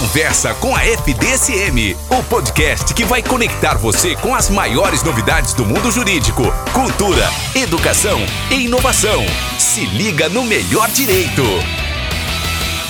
Conversa com a FDSM, o podcast que vai conectar você com as maiores novidades do mundo jurídico, cultura, educação e inovação. Se liga no melhor direito.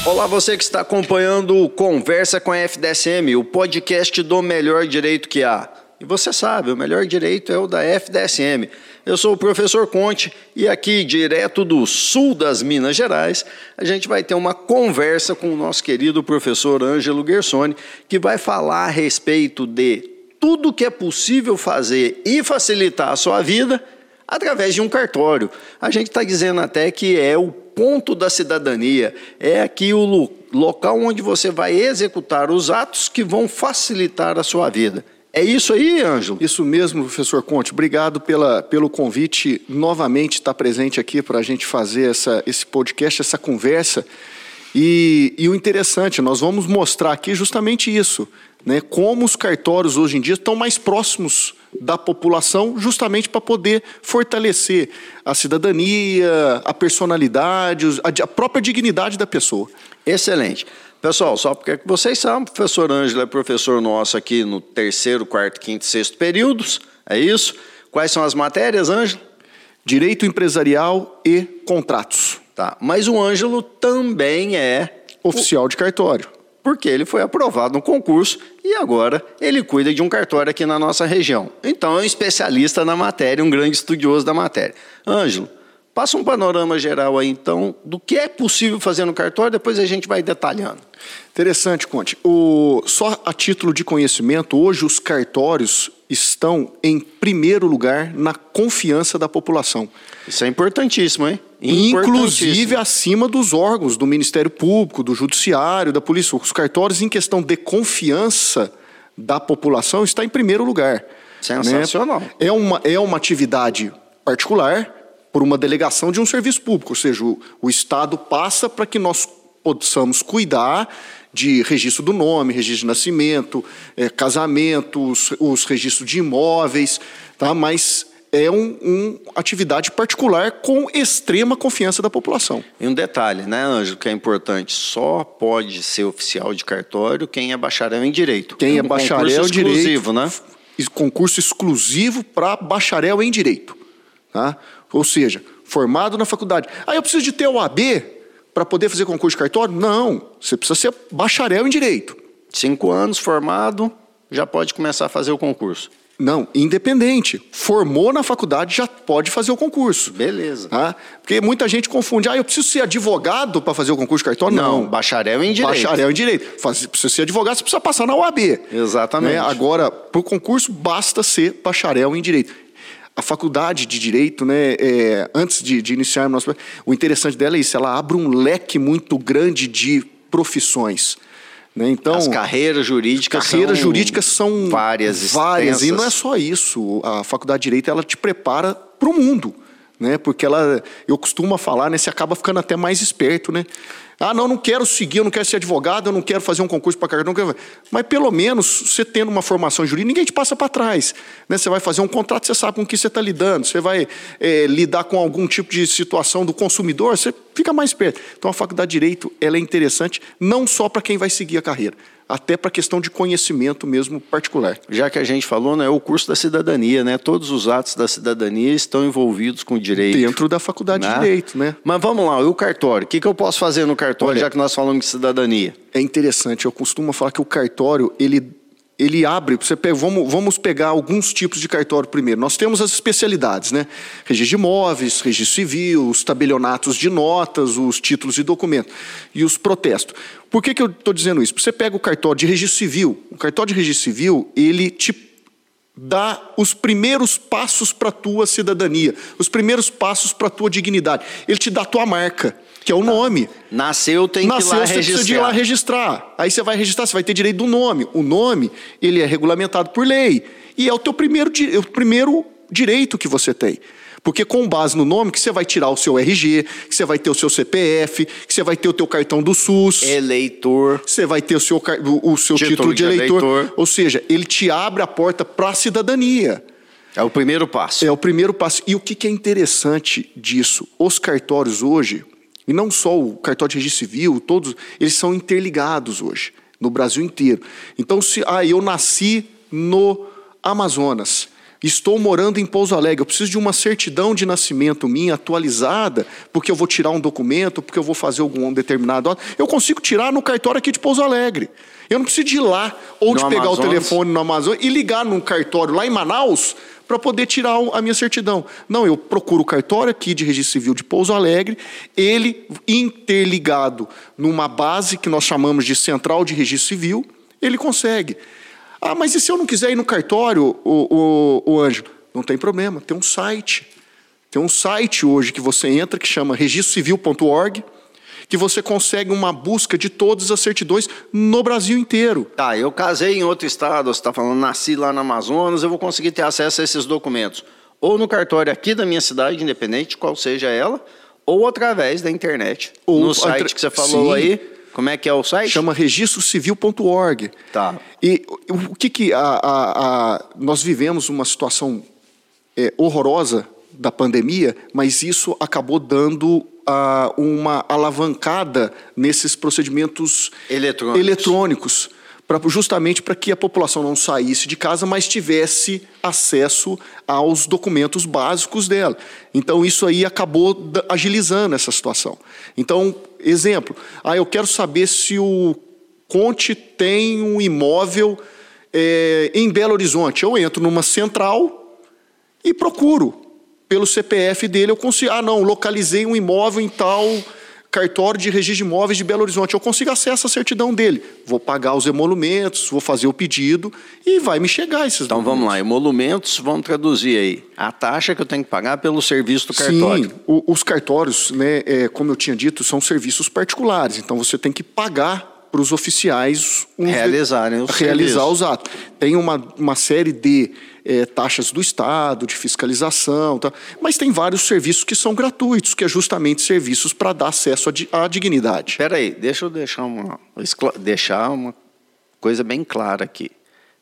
Olá, você que está acompanhando o Conversa com a FDSM, o podcast do melhor direito que há. E você sabe, o melhor direito é o da FDSM. Eu sou o professor Conte e aqui, direto do sul das Minas Gerais, a gente vai ter uma conversa com o nosso querido professor Ângelo Gersoni, que vai falar a respeito de tudo que é possível fazer e facilitar a sua vida através de um cartório. A gente está dizendo até que é o ponto da cidadania, é aqui o local onde você vai executar os atos que vão facilitar a sua vida. É isso aí, Ângelo? Isso mesmo, professor Conte. Obrigado pela, pelo convite novamente estar presente aqui para a gente fazer essa, esse podcast, essa conversa. E, e, o interessante, nós vamos mostrar aqui justamente isso, né? Como os cartórios hoje em dia estão mais próximos da população, justamente para poder fortalecer a cidadania, a personalidade, a, a própria dignidade da pessoa. Excelente. Pessoal, só porque vocês sabem, o professor Ângelo é professor nosso aqui no terceiro, quarto, quinto e sexto períodos, é isso? Quais são as matérias, Ângelo? Direito empresarial e contratos. Tá, mas o Ângelo também é oficial de cartório. Porque ele foi aprovado no concurso e agora ele cuida de um cartório aqui na nossa região. Então é um especialista na matéria, um grande estudioso da matéria. Ângelo, Passa um panorama geral aí, então, do que é possível fazer no cartório, depois a gente vai detalhando. Interessante, Conte. O, só a título de conhecimento, hoje os cartórios estão em primeiro lugar na confiança da população. Isso é importantíssimo, hein? Inclusive acima dos órgãos do Ministério Público, do Judiciário, da Polícia. Os cartórios, em questão de confiança da população, está em primeiro lugar. Sensacional. Né? É, uma, é uma atividade particular, por uma delegação de um serviço público, ou seja, o, o Estado passa para que nós possamos cuidar de registro do nome, registro de nascimento, é, casamentos, os registros de imóveis, tá? mas é uma um atividade particular com extrema confiança da população. E um detalhe, né, Ângelo, que é importante, só pode ser oficial de cartório quem é bacharel em direito. Quem é, um bacharel em direito, exclusivo, né? Concurso exclusivo para bacharel em direito, tá? Ou seja, formado na faculdade. Ah, eu preciso de ter o AB para poder fazer concurso de cartório? Não, você precisa ser bacharel em direito. Cinco anos formado, já pode começar a fazer o concurso. Não, independente. Formou na faculdade, já pode fazer o concurso. Beleza. Tá? Porque muita gente confunde. Ah, eu preciso ser advogado para fazer o concurso de cartório? Não, Não, bacharel em direito. Bacharel em direito. Faz, precisa ser advogado, você precisa passar na OAB. Exatamente. Né? Agora, para o concurso, basta ser bacharel em direito a faculdade de direito, né, é, antes de, de iniciar nosso, o interessante dela é isso, ela abre um leque muito grande de profissões. Né? Então, as carreiras jurídicas carreiras são jurídicas são várias, várias e não é só isso. A faculdade de direito ela te prepara para o mundo, né? Porque ela, eu costumo falar, né? Você acaba ficando até mais esperto, né? Ah, não, não quero seguir, eu não quero ser advogado, eu não quero fazer um concurso para carreira. Quero... Mas pelo menos, você tendo uma formação jurídica, ninguém te passa para trás. Né? Você vai fazer um contrato, você sabe com o que você está lidando. Você vai é, lidar com algum tipo de situação do consumidor, você fica mais perto. Então a faculdade de Direito ela é interessante não só para quem vai seguir a carreira, até para questão de conhecimento mesmo particular. Já que a gente falou, né, o curso da cidadania, né? Todos os atos da cidadania estão envolvidos com o direito. Dentro da faculdade né? de direito, né? Mas vamos lá, e o cartório? O que, que eu posso fazer no cartório, Olha, já que nós falamos de cidadania? É interessante, eu costumo falar que o cartório, ele ele abre, você pega, vamos, vamos pegar alguns tipos de cartório primeiro. Nós temos as especialidades, né? Registro de imóveis, registro civil, os tabelionatos de notas, os títulos de documento e os protestos. Por que, que eu estou dizendo isso? Você pega o cartório de registro civil. O cartório de registro civil, ele te dá os primeiros passos para a tua cidadania, os primeiros passos para a tua dignidade. Ele te dá a tua marca que é o nome. Nasceu, tem Nasceu, que ir lá você registrar. precisa de ir lá registrar. Aí você vai registrar, você vai ter direito do nome. O nome, ele é regulamentado por lei. E é o teu primeiro, o primeiro direito que você tem. Porque com base no nome que você vai tirar o seu RG, que você vai ter o seu CPF, que você vai ter o teu cartão do SUS. Eleitor. Você vai ter o seu, o, seu título, título de, eleitor. eleitor. Ou seja, ele te abre a porta para a cidadania. É o primeiro passo. É o primeiro passo. E o que, que é interessante disso? Os cartórios hoje, e não só o cartório de registro civil, todos, eles são interligados hoje. no Brasil inteiro. Então, se ah, eu nasci no Amazonas, estou morando em Pouso Alegre, eu preciso de uma certidão de nascimento minha atualizada, porque eu vou tirar um documento, porque eu vou fazer algum determinado ato, eu consigo tirar no cartório aqui de Pouso Alegre. Eu não preciso de ir lá ou No de pegar Amazonas? o telefone no Amazonas e ligar num cartório lá em Manaus para poder tirar a minha certidão. Não, eu procuro o cartório aqui de registro civil de Pouso Alegre, ele interligado numa base que nós chamamos de central de registro civil, ele consegue. Ah, mas e se eu não quiser ir no cartório, o, o, o Ângelo? Não tem problema, tem um site. Tem um site hoje que você entra que chama registrocivil.org, que você consegue uma busca de todas as certidões no Brasil inteiro. Tá, eu casei em outro estado, você está falando, nasci lá no Amazonas, eu vou conseguir ter acesso a esses documentos. Ou no cartório aqui da minha cidade, independente qual seja ela, ou através da internet. Ou no site que você falou Sim. aí. Como é que é o site? Chama registrocivil.org. Tá. E o que que a, a- a- nós vivemos uma situação é, horrorosa da pandemia, mas isso acabou dando ah, uma alavancada nesses procedimentos Eletrônicos. eletrônicos, pra- justamente para que a população não saísse de casa, mas tivesse acesso aos documentos básicos dela. Então isso aí acabou agilizando essa situação. Então, exemplo, ah, eu quero saber se o Conte tem um imóvel é, em Belo Horizonte. Eu entro numa central e procuro. Pelo CPF dele, eu consigo. Ah, não, localizei um imóvel em tal cartório de registro de imóveis de Belo Horizonte. Eu consigo acesso à certidão dele. Vou pagar os emolumentos, vou fazer o pedido e vai me chegar esses Então vamos lá, emolumentos, vamos traduzir aí. A taxa que eu tenho que pagar pelo serviço do cartório. Sim, o- os cartórios, né, é, como eu tinha dito, são serviços particulares. Então você tem que pagar para os oficiais os- Realizarem os realizar serviços. os atos. Tem uma, uma série de é, taxas do Estado, de fiscalização, tá? mas tem vários serviços que são gratuitos, que é justamente serviços para dar acesso à, à dignidade. Espera aí, deixa eu deixar uma, deixar uma coisa bem clara aqui.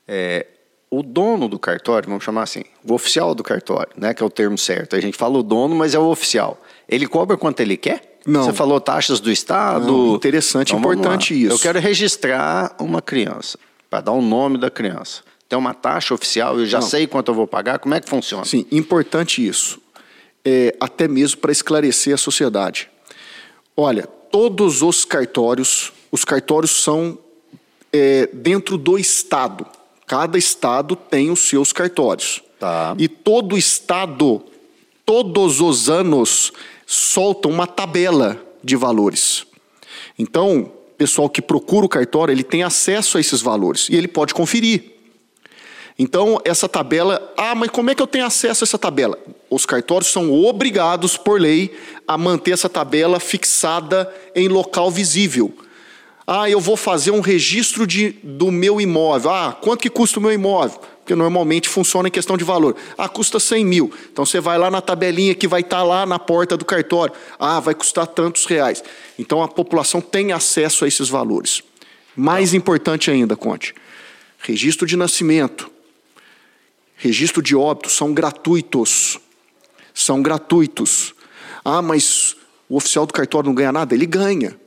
É, o dono do cartório, vamos chamar assim, o oficial do cartório, né, que é o termo certo. A gente fala o dono, mas é o oficial. Ele cobra quanto ele quer? Não. Você falou taxas do Estado. Não, interessante, vamos importante isso. Eu quero registrar uma criança, para dar o nome da criança. Tem uma taxa oficial, eu já Não. sei quanto eu vou pagar, como é que funciona? Sim, importante isso. É, até mesmo para esclarecer a sociedade. Olha, todos os cartórios, os cartórios são é, dentro do Estado. Cada Estado tem os seus cartórios. Tá. E todo Estado, todos os anos, solta uma tabela de valores. Então, o pessoal que procura o cartório, ele tem acesso a esses valores e ele pode conferir. Então, essa tabela. Ah, mas como é que eu tenho acesso a essa tabela? Os cartórios são obrigados, por lei, a manter essa tabela fixada em local visível. Ah, eu vou fazer um registro de, do meu imóvel. Ah, quanto que custa o meu imóvel? Porque normalmente funciona em questão de valor. Ah, custa 100 mil. Então você vai lá na tabelinha que vai estar lá na porta do cartório. Ah, vai custar tantos reais. Então a população tem acesso a esses valores. Mais importante ainda, Conte, registro de nascimento, registro de óbito são gratuitos. São gratuitos. Ah, mas o oficial do cartório não ganha nada? Ele ganha.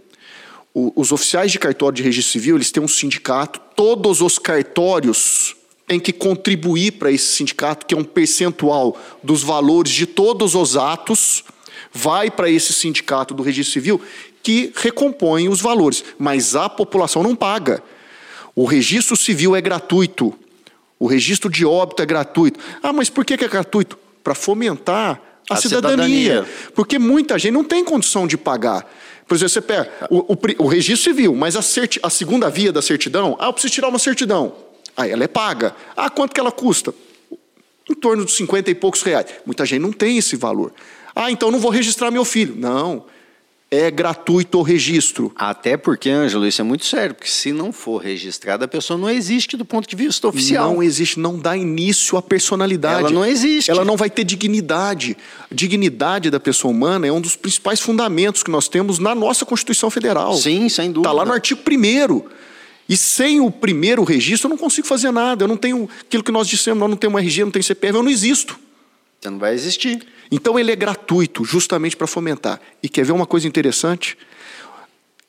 Os oficiais de cartório de registro civil, eles têm um sindicato, todos os cartórios têm que contribuir para esse sindicato, que é um percentual dos valores de todos os atos, vai para esse sindicato do registro civil, que recompõe os valores, mas a população não paga. O registro civil é gratuito, o registro de óbito é gratuito. Ah, mas por que é gratuito? Para fomentar a, A cidadania. cidadania. Porque muita gente não tem condição de pagar. Por exemplo, você pega o, o o registro civil, mas a, a segunda via da certidão, ah, eu preciso tirar uma certidão. Aí ela é paga. Ah, quanto que ela custa? Em torno de 50 e poucos reais. Muita gente não tem esse valor. Ah, então não vou registrar meu filho. Não. É gratuito o registro. Até porque, Ângelo, isso é muito sério, porque se não for registrada, a pessoa não existe do ponto de vista oficial. Não existe, não dá início à personalidade. Ela não existe. Ela não vai ter dignidade. Dignidade da pessoa humana é um dos principais fundamentos que nós temos na nossa Constituição Federal. Sim, sem dúvida. Está lá no artigo 1 E sem o primeiro registro, eu não consigo fazer nada. Eu não tenho aquilo que nós dissemos, nós não temos RG, não tenho CPF, eu não existo. Você não vai existir. Então ele é gratuito, justamente para fomentar. E quer ver uma coisa interessante?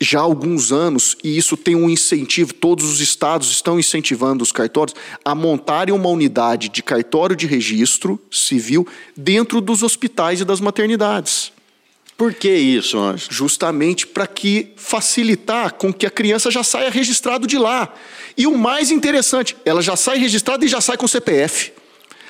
já há alguns anos, e isso tem um incentivo, todos os estados estão incentivando os cartórios a montarem uma unidade de cartório de registro civil dentro dos hospitais e das maternidades. Por que isso, Anjo? Justamente para que facilitar com que a criança já saia registrado de lá. E o mais interessante, ela já sai registrada e já sai com CPF.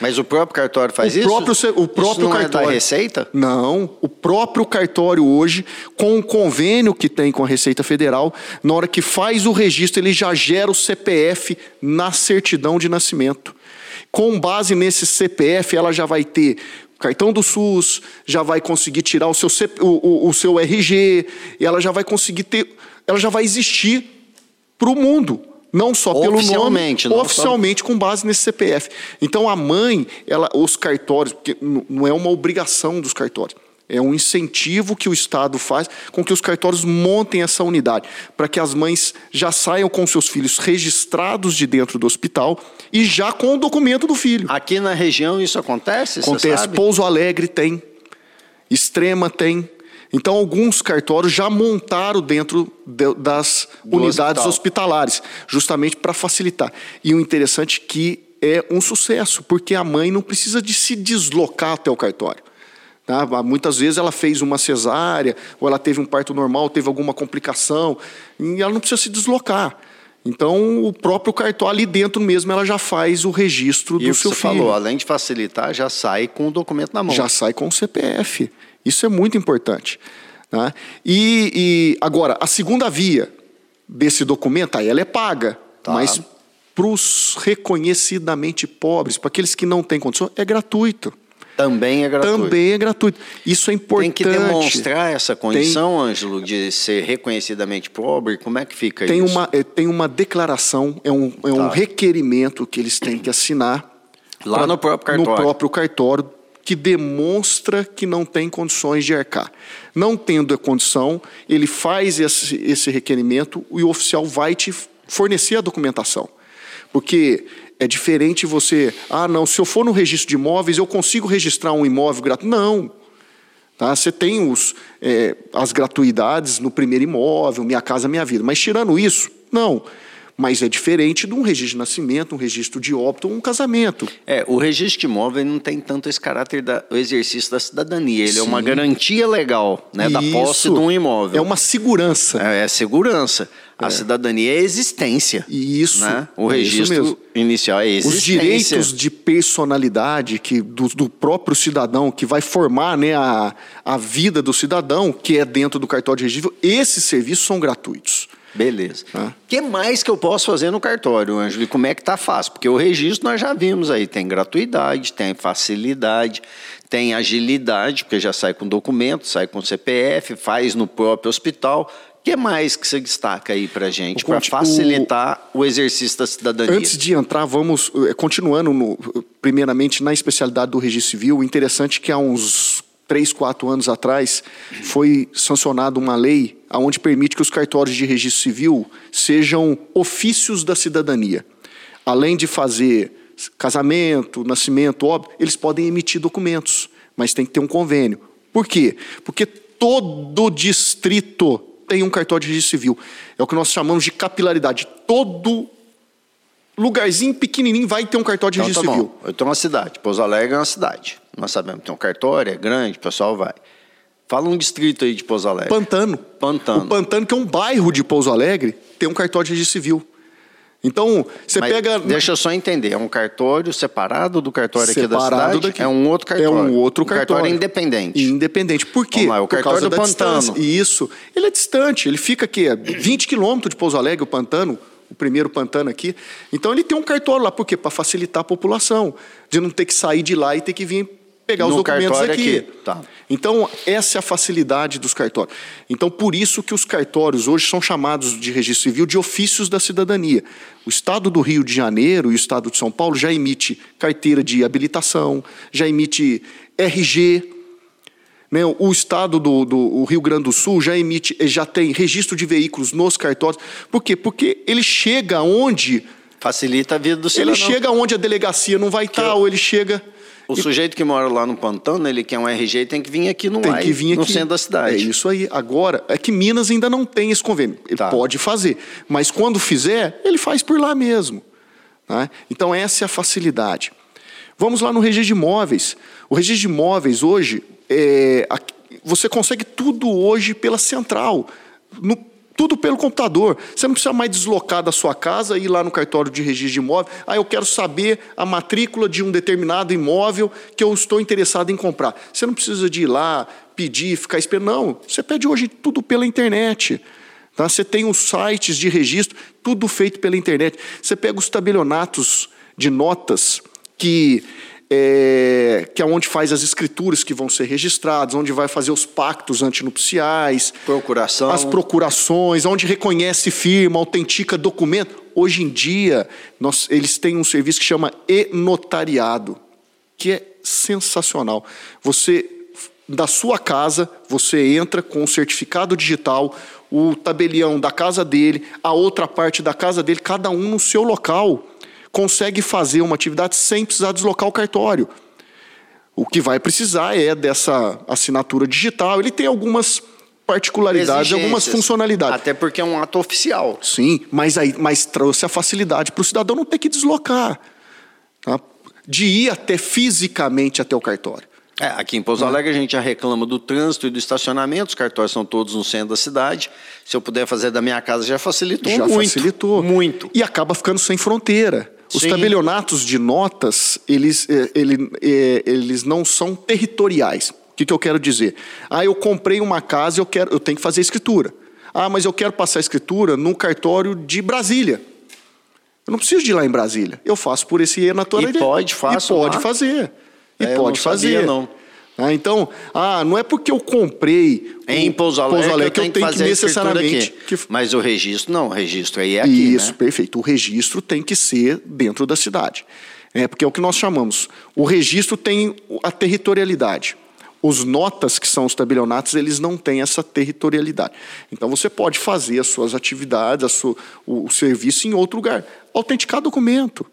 Mas o próprio cartório faz o isso? Próprio, o próprio isso não cartório. É da Receita? Não. O próprio cartório hoje, com o convênio que tem com a Receita Federal, na hora que faz o registro, ele já gera o CPF na certidão de nascimento. Com base nesse CPF, ela já vai ter cartão do SUS, já vai conseguir tirar o seu, CP, o, o, o seu RG, e ela já vai conseguir ter. Ela já vai existir para o mundo. Não só pelo nome, oficialmente só... com base nesse CPF. Então a mãe, ela, os cartórios, porque não é uma obrigação dos cartórios, é um incentivo que o Estado faz com que os cartórios montem essa unidade, para que as mães já saiam com seus filhos registrados de dentro do hospital e já com o documento do filho. Aqui na região isso acontece? Acontece. Pouso Alegre tem, Extrema tem. Então, alguns cartórios já montaram dentro de, das Do unidades hospital. hospitalares, justamente para facilitar. E o interessante é que é um sucesso, porque a mãe não precisa de se deslocar até o cartório. Tá? Muitas vezes ela fez uma cesárea, ou ela teve um parto normal, teve alguma complicação, e ela não precisa se deslocar. Então, o próprio cartório ali dentro mesmo, ela já faz o registro e do o seu você filho. falou, além de facilitar, já sai com o documento na mão. Já sai com o CPF. Isso é muito importante. Né? E, e, agora, a segunda via desse documento, aí ela é paga, tá. mas para os reconhecidamente pobres, para aqueles que não têm condição, é gratuito. Também é gratuito. Também é gratuito. Isso é importante. Tem que demonstrar essa condição, tem, Ângelo, de ser reconhecidamente pobre? Como é que fica tem isso? Uma, é, tem uma declaração, é um, é tá. um requerimento que eles têm que assinar. Lá pra, no próprio cartório. No próprio cartório que demonstra que não tem condições de arcar. Não tendo a condição, ele faz esse, esse requerimento e o oficial vai te fornecer a documentação. Porque é diferente você, ah, não, se eu for no registro de imóveis, eu consigo registrar um imóvel gratuito. Não. Tá? Você tem os, é, as gratuidades no primeiro imóvel, Minha Casa Minha Vida. Mas tirando isso, não. Mas é diferente de um registro de nascimento, um registro de óbito ou um casamento. É, o registro de imóvel não tem tanto esse caráter do exercício da cidadania. Ele Sim. é uma garantia legal né, da posse de um imóvel. É uma segurança. É, é segurança. A é. cidadania é existência. Isso. Né? O registro inicial é existência. Os direitos de personalidade que, do, do, próprio cidadão, que vai formar né, a, a vida do cidadão, que é dentro do cartório de registro, esses serviços são gratuitos. Beleza. O ah. que mais que eu posso fazer no cartório, Ângelo? E como é que tá fácil? Porque o registro nós já vimos aí, tem gratuidade, tem facilidade, tem agilidade, porque já sai com documento, sai com CPF, faz no próprio hospital. O que mais que você destaca aí para gente, para facilitar o... o... exercício da cidadania? Antes de entrar, vamos, eh, continuando no, primeiramente na especialidade do registro civil, o interessante é que há uns três, quatro anos atrás, foi sancionada uma lei onde permite que os cartórios de registro civil sejam ofícios da cidadania. Além de fazer casamento, nascimento, óbvio, eles podem emitir documentos, mas tem que ter um convênio. Por quê? Porque todo distrito tem um cartório de registro civil. É o que nós chamamos de capilaridade. Todo lugarzinho pequenininho vai ter um cartório de então, registro tá civil. Eu estou uma cidade, Pouso Alegre é uma cidade. Nós sabemos que tem um cartório, é grande, o pessoal vai. Fala um distrito aí de Pouso Alegre. Pantano. Pantano. O Pantano, que é um bairro de Pouso Alegre, tem um cartório de registro civil. Então, você Mas pega. Deixa eu só entender. É um cartório separado do cartório separado aqui da cidade? Daqui. É um outro cartório. É um outro cartório. Um cartório independente. Independente. Por quê? Lá, o Por cartório do Pantano. Distância. Isso. Ele é distante. Ele fica aqui, 20 quilômetros de Pouso Alegre, o Pantano o primeiro pantano aqui. Então ele tem um cartório lá, por quê? Para facilitar a população, de não ter que sair de lá e ter que vir pegar no os documentos aqui. aqui. Tá. Então, essa é a facilidade dos cartórios. Então, por isso que os cartórios hoje são chamados de registro civil de ofícios da cidadania. O Estado do Rio de Janeiro e o Estado de São Paulo já emite carteira de habilitação, já emite RG, né, o estado do, do Rio Grande do Sul já emite, já tem registro de veículos nos cartórios. Por quê? Porque ele chega onde. Facilita a vida do cidadão. Ele chega onde a delegacia não vai estar, ou ele chega. O sujeito que mora lá no Pantano, ele quer um RG, tem que vir aqui no Tem AI, que vir aqui. no centro da cidade. É isso aí. Agora, é que Minas ainda não tem esse convênio. Ele Tá. pode fazer. Mas quando fizer, ele faz por lá mesmo. né? Então, essa é a facilidade. Vamos lá no registro de imóveis. O registro de imóveis hoje, é, você consegue tudo hoje pela central. No- tudo pelo computador. Você não precisa mais deslocar da sua casa e ir lá no cartório de registro de imóvel. Ah, eu quero saber a matrícula de um determinado imóvel que eu estou interessado em comprar. Você não precisa de ir lá, pedir, ficar esperando. Não, você pede hoje tudo pela internet. Tá? Você tem os sites de registro, tudo feito pela internet. Você pega os tabelionatos de notas que é, que é onde faz as escrituras que vão ser registradas, onde vai fazer os pactos antinupciais, Procuração. as procurações, onde reconhece firma, autentica documento. Hoje em dia, nós, eles têm um serviço que chama e-notariado, que é sensacional. Você, da sua casa, você entra com o certificado digital, o tabelião da casa dele, a outra parte da casa dele, cada um no seu local, consegue fazer uma atividade sem precisar deslocar o cartório. O que vai precisar é dessa assinatura digital. Ele tem algumas particularidades, algumas funcionalidades. Até porque é um ato oficial. Sim, mas, aí, mas trouxe a facilidade para o cidadão não ter que deslocar. tá? De ir até fisicamente até o cartório. É, aqui em Pouso Alegre a gente já reclama do trânsito e do estacionamento, os cartórios são todos no centro da cidade. Se eu puder fazer da minha casa, já facilitou Já muito. facilitou. Muito. E acaba ficando sem fronteira. Os Sim. tabelionatos de notas, eles, eh, ele- eh, eles não são territoriais. O que, que eu quero dizer? Ah, eu comprei uma casa e eu, quero, eu tenho que fazer escritura. Ah, mas eu quero passar a escritura no cartório de Brasília. Eu não preciso de ir lá em Brasília. Eu faço por esse e-naturalidade. E pode, faço E pode lá. fazer. E É, pode não sabia, fazer. não. Ah, então, ah, não é porque eu comprei Em o Pouso Alegre, que eu tenho que, escritura necessariamente que Mas o registro, não, o registro aí é aqui, isso, né? perfeito. O registro tem que ser dentro da cidade. É, porque é o que nós chamamos. O registro tem a territorialidade. Os notas, que são os tabelionatos, eles não têm essa territorialidade. Então você pode fazer as suas atividades, sua- o, o serviço em outro lugar. Autenticar documento.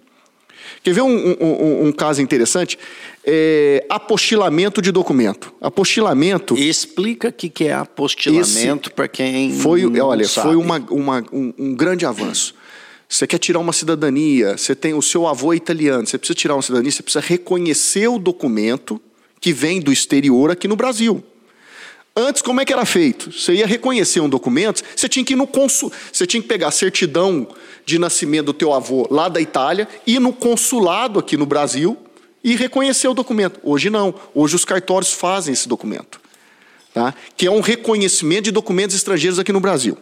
Quer ver um, um- um- caso interessante? É, apostilamento de documento. Apostilamento. E explica o que que é apostilamento para quem Foi, olha, sabe. foi uma, uma- um, um grande avanço. Você quer tirar uma cidadania, você tem o seu avô é italiano, você precisa tirar uma cidadania, você precisa reconhecer o documento que vem do exterior aqui no Brasil. Antes, como é que era feito? Você ia reconhecer um documento, você tinha que ir no consul, você tinha que pegar a certidão de nascimento do teu avô lá da Itália, ir no consulado aqui no Brasil e reconhecer o documento. Hoje não. Hoje os cartórios fazem esse documento tá? que é um reconhecimento de documentos estrangeiros aqui no Brasil.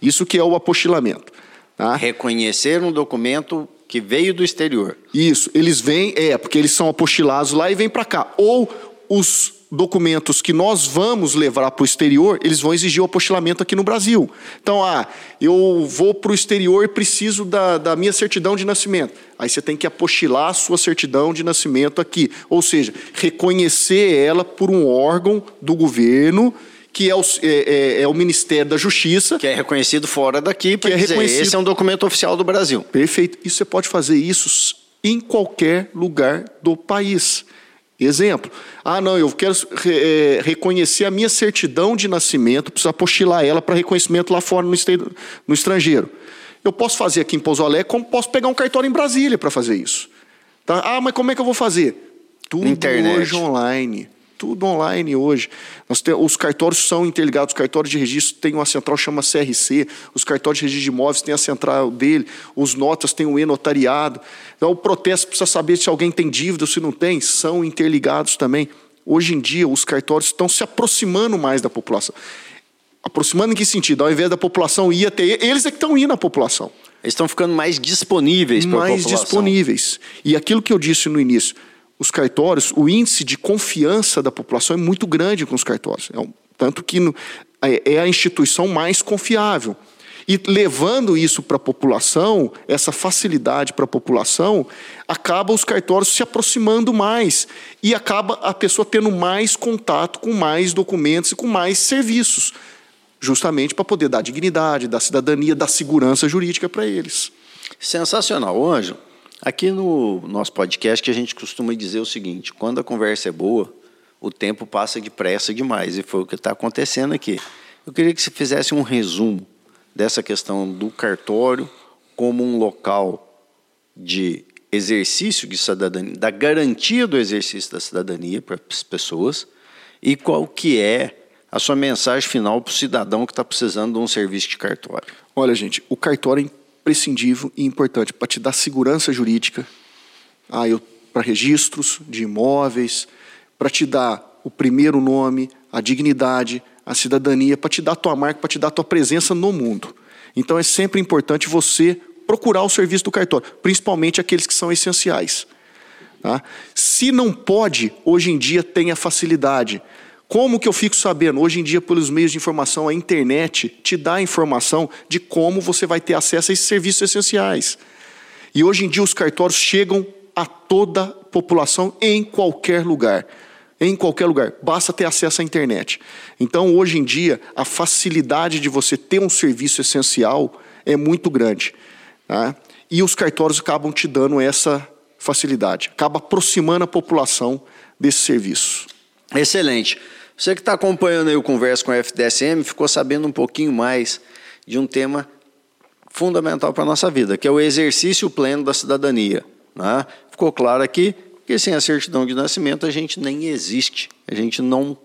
Isso que é o apostilamento. Tá? Reconhecer um documento que veio do exterior. Isso, eles vêm, é, porque eles são apostilados lá e vêm para cá. Ou os documentos que nós vamos levar para o exterior, eles vão exigir o apostilamento aqui no Brasil. Então, ah, eu vou para o exterior e preciso da, da minha certidão de nascimento. Aí você tem que apostilar a sua certidão de nascimento aqui. Ou seja, reconhecer ela por um órgão do governo, que é o, é- é- é o Ministério da Justiça, Que é reconhecido fora daqui, para é dizer, reconhecido. esse é um documento oficial do Brasil. Perfeito. E você pode fazer isso em qualquer lugar do país. Exemplo. Ah, não, eu quero eh, reconhecer a minha certidão de nascimento, preciso apostilar ela para reconhecimento lá fora no, este- no estrangeiro. Eu posso fazer aqui em Pouso Alegre, como posso pegar um cartório em Brasília para fazer isso. Tá? Ah, mas como é que eu vou fazer? Tudo Internet. hoje online. Tudo online hoje. Tem- os cartórios são interligados. Os cartórios de registro têm uma central chama CRC. Os cartórios de registro de imóveis têm a central dele. Os notas têm o e-notariado. Então, o protesto precisa saber se alguém tem dívida ou se não tem. São interligados também. Hoje em dia, os cartórios estão se aproximando mais da população. Aproximando em que sentido? Ao invés da população ir até ele, eles é que estão indo à população Eles estão ficando mais disponíveis para a mais população. disponíveis. E aquilo que eu disse no início, os cartórios, o índice de confiança da população é muito grande com os cartórios. É um- tanto que no- é é a instituição mais confiável. E levando isso para a população, essa facilidade para a população, acaba os cartórios se aproximando mais e acaba a pessoa tendo mais contato com mais documentos e com mais serviços, justamente para poder dar dignidade, dar cidadania, dar segurança jurídica para eles. Sensacional. Anjo, Aqui no nosso podcast a gente costuma dizer o seguinte: quando a conversa é boa, o tempo passa depressa demais, e foi o que está acontecendo aqui. Eu queria que você fizesse um resumo dessa questão do cartório como um local de exercício de cidadania, da garantia do exercício da cidadania para as pessoas e qual que é a sua mensagem final para o cidadão que está precisando de um serviço de cartório. Olha, gente, o cartório é imprescindível e importante para te dar segurança jurídica, ah, para registros de imóveis, para te dar o primeiro nome, a dignidade, a cidadania, para te dar a tua marca, para te dar a tua presença no mundo. Então é sempre importante você procurar o serviço do cartório, principalmente aqueles que são essenciais. Tá? Se não pode, hoje em dia tem a facilidade. Como que eu fico sabendo? Hoje em dia, pelos meios de informação, a internet te dá informação de como você vai ter acesso a esses serviços essenciais. E hoje em dia os cartórios chegam a toda a população em qualquer lugar em qualquer lugar, basta ter acesso à internet. Então, hoje em dia, a facilidade de você ter um serviço essencial é muito grande. Tá? E os cartórios acabam te dando essa facilidade, acaba aproximando a população desse serviço. Excelente. Você que está acompanhando aí o Conversa com a FDSM ficou sabendo um pouquinho mais de um tema fundamental para a nossa vida, que é o exercício pleno da cidadania. Né? Ficou claro aqui porque sem a certidão de nascimento a gente nem existe, a gente não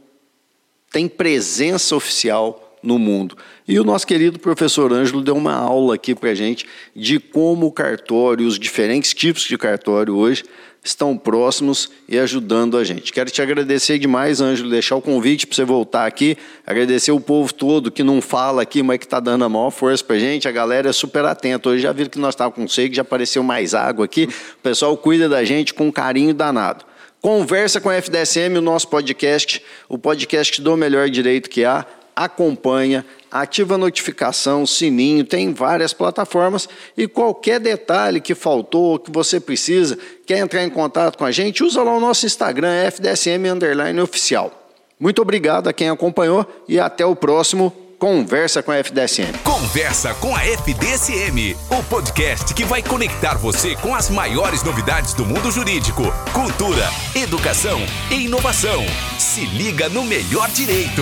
tem presença oficial no mundo. E o nosso querido professor Ângelo deu uma aula aqui para a gente de como o cartório, os diferentes tipos de cartório hoje, estão próximos e ajudando a gente. Quero te agradecer demais, Ângelo, deixar o convite para você voltar aqui, agradecer o povo todo que não fala aqui, mas que está dando a maior força para a gente. A galera é super atenta. Hoje já viram que nós estávamos com sede, já apareceu mais água aqui. O pessoal cuida da gente com carinho danado. Conversa com a FDSM, o nosso podcast, o podcast do melhor direito que há acompanha, ativa a notificação, sininho, tem várias plataformas e qualquer detalhe que faltou, que você precisa, quer entrar em contato com a gente, usa lá o nosso Instagram, FDSM Underline Oficial. Muito obrigado a quem acompanhou e até o próximo Conversa com a FDSM. Conversa com a FDSM, o podcast que vai conectar você com as maiores novidades do mundo jurídico, cultura, educação e inovação. Se liga no melhor direito.